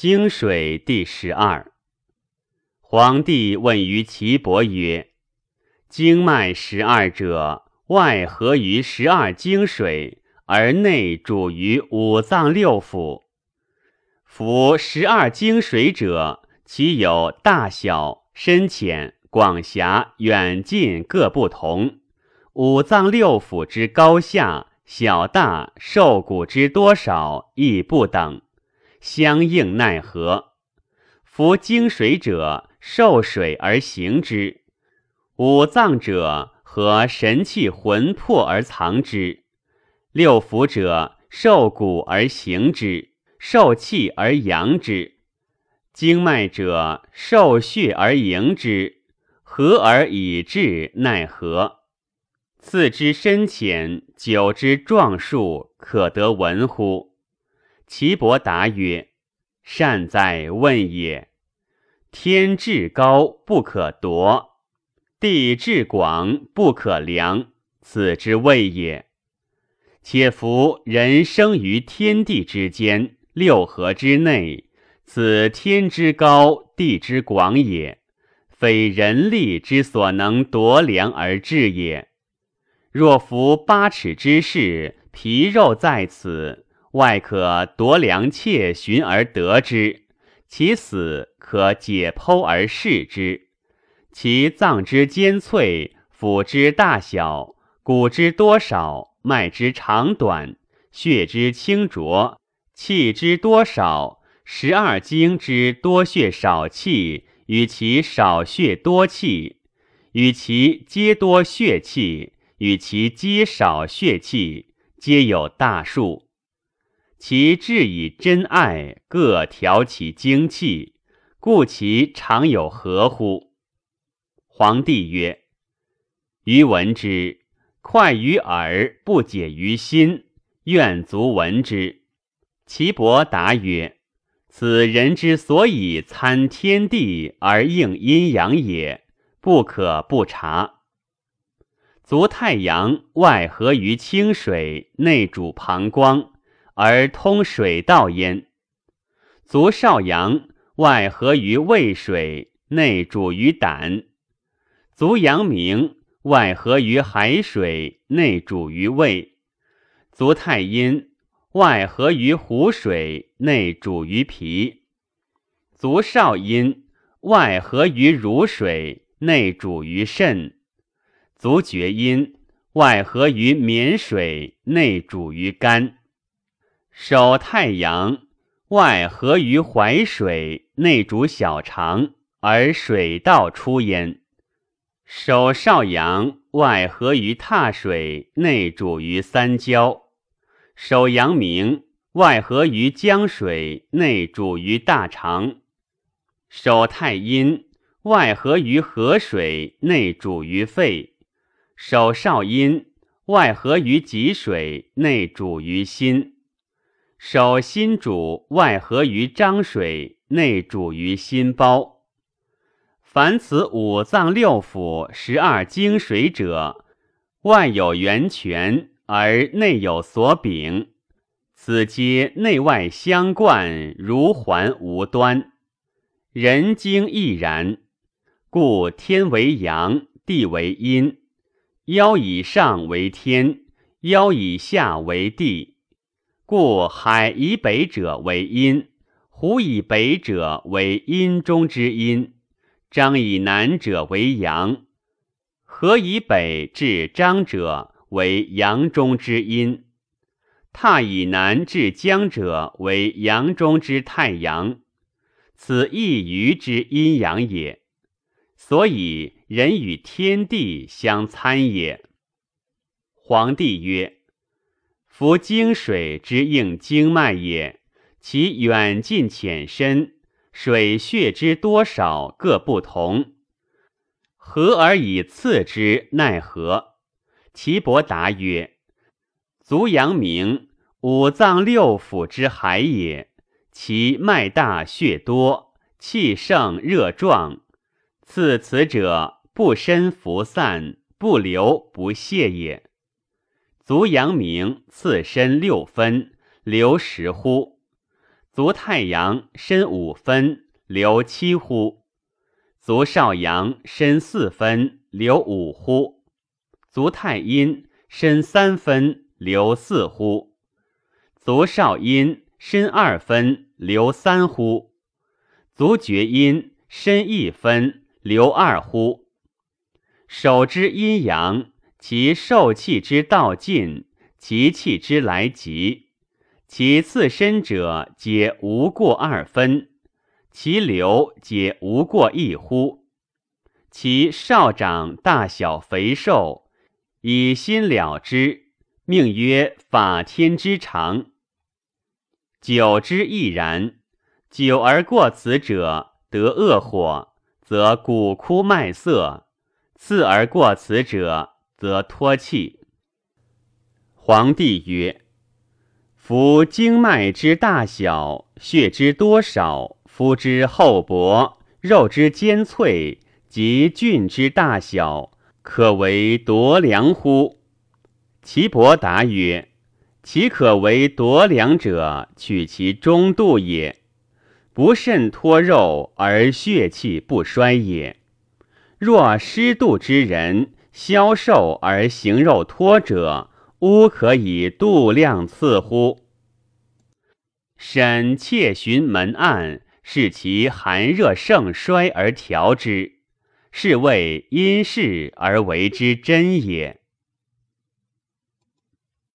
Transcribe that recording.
经水第十二。皇帝问于岐伯曰：“经脉十二者，外合于十二经水，而内主于五脏六腑。夫十二经水者，其有大小、深浅、广狭、远近各不同；五脏六腑之高下、小大、瘦骨之多少亦不等。”相应奈何？夫经水者，受水而行之；五脏者，和神气魂魄而藏之；六腑者，受骨而行之，受气而扬之；经脉者，受血而营之。合而以治，奈何？次之深浅，久之壮数，可得闻乎？岐伯答曰：“善哉问也！天至高不可夺，地至广不可量，此之谓也。且夫人生于天地之间，六合之内，此天之高，地之广也，非人力之所能夺量而治也。若夫八尺之势，皮肉在此。”外可夺良妾寻而得之，其死可解剖而视之，其脏之坚脆，腑之大小，骨之多少，脉之长短，血之清浊，气之多少，十二经之多血少气，与其少血多气，与其皆多血气，与其皆少血气，皆有大数。其志以真爱，各调其精气，故其常有合乎？皇帝曰：“余闻之，快于耳，不解于心，愿足闻之。”岐伯答曰：“此人之所以参天地而应阴阳也，不可不察。足太阳外合于清水，内主膀胱。”而通水道焉。足少阳外合于胃水，内主于胆；足阳明外合于海水，内主于胃；足太阴外合于湖水，内主于脾；足少阴外合于乳水，内主于肾；足厥阴外合于绵水，内主于肝。手太阳外合于淮水，内主小肠，而水道出焉。手少阳外合于踏水，内主于三焦。手阳明外合于江水，内主于大肠。手太阴外合于河水，内主于肺。手少阴外合于脊水，内主于心。手心主外合于张水，内主于心包。凡此五脏六腑、十二经水者，外有源泉，而内有所禀。此皆内外相贯，如环无端。人经亦然。故天为阳，地为阴，腰以上为天，腰以下为地。故海以北者为阴，湖以北者为阴中之阴；张以南者为阳，河以北至张者为阳中之阴；踏以南至江者为阳中之太阳。此一隅之阴阳也。所以人与天地相参也。皇帝曰。夫经水之应经脉也，其远近浅深，水血之多少各不同，合而以次之，奈何？岐伯答曰：足阳明，五脏六腑之海也，其脉大血多，气盛热壮，次此者不深浮散，不流不泄也。足阳明，次身六分，留十乎？足太阳深五分，留七乎？足少阳深四分，留五乎？足太阴深三分，留四乎？足少阴深二分，留三乎？足厥阴深一分，留二乎？手之阴阳，其受气之道尽，其气之来急，其次身者皆无过二分，其流皆无过一乎？其少长大小肥瘦，以心了之，命曰法天之常。久之亦然。久而过此者，得恶火，则骨枯脉涩；次而过此者，则脱气。皇帝曰：“夫经脉之大小，血之多少，肤之厚薄，肉之坚脆，及菌之大小，可为夺良乎？”岐伯答曰：“其可为夺良者，取其中度也。”不甚脱肉而血气不衰也。若失度之人，消瘦而形肉脱者，乌可以度量赐乎？审窃寻门案，视其寒热盛衰而调之，是谓因事而为之真也。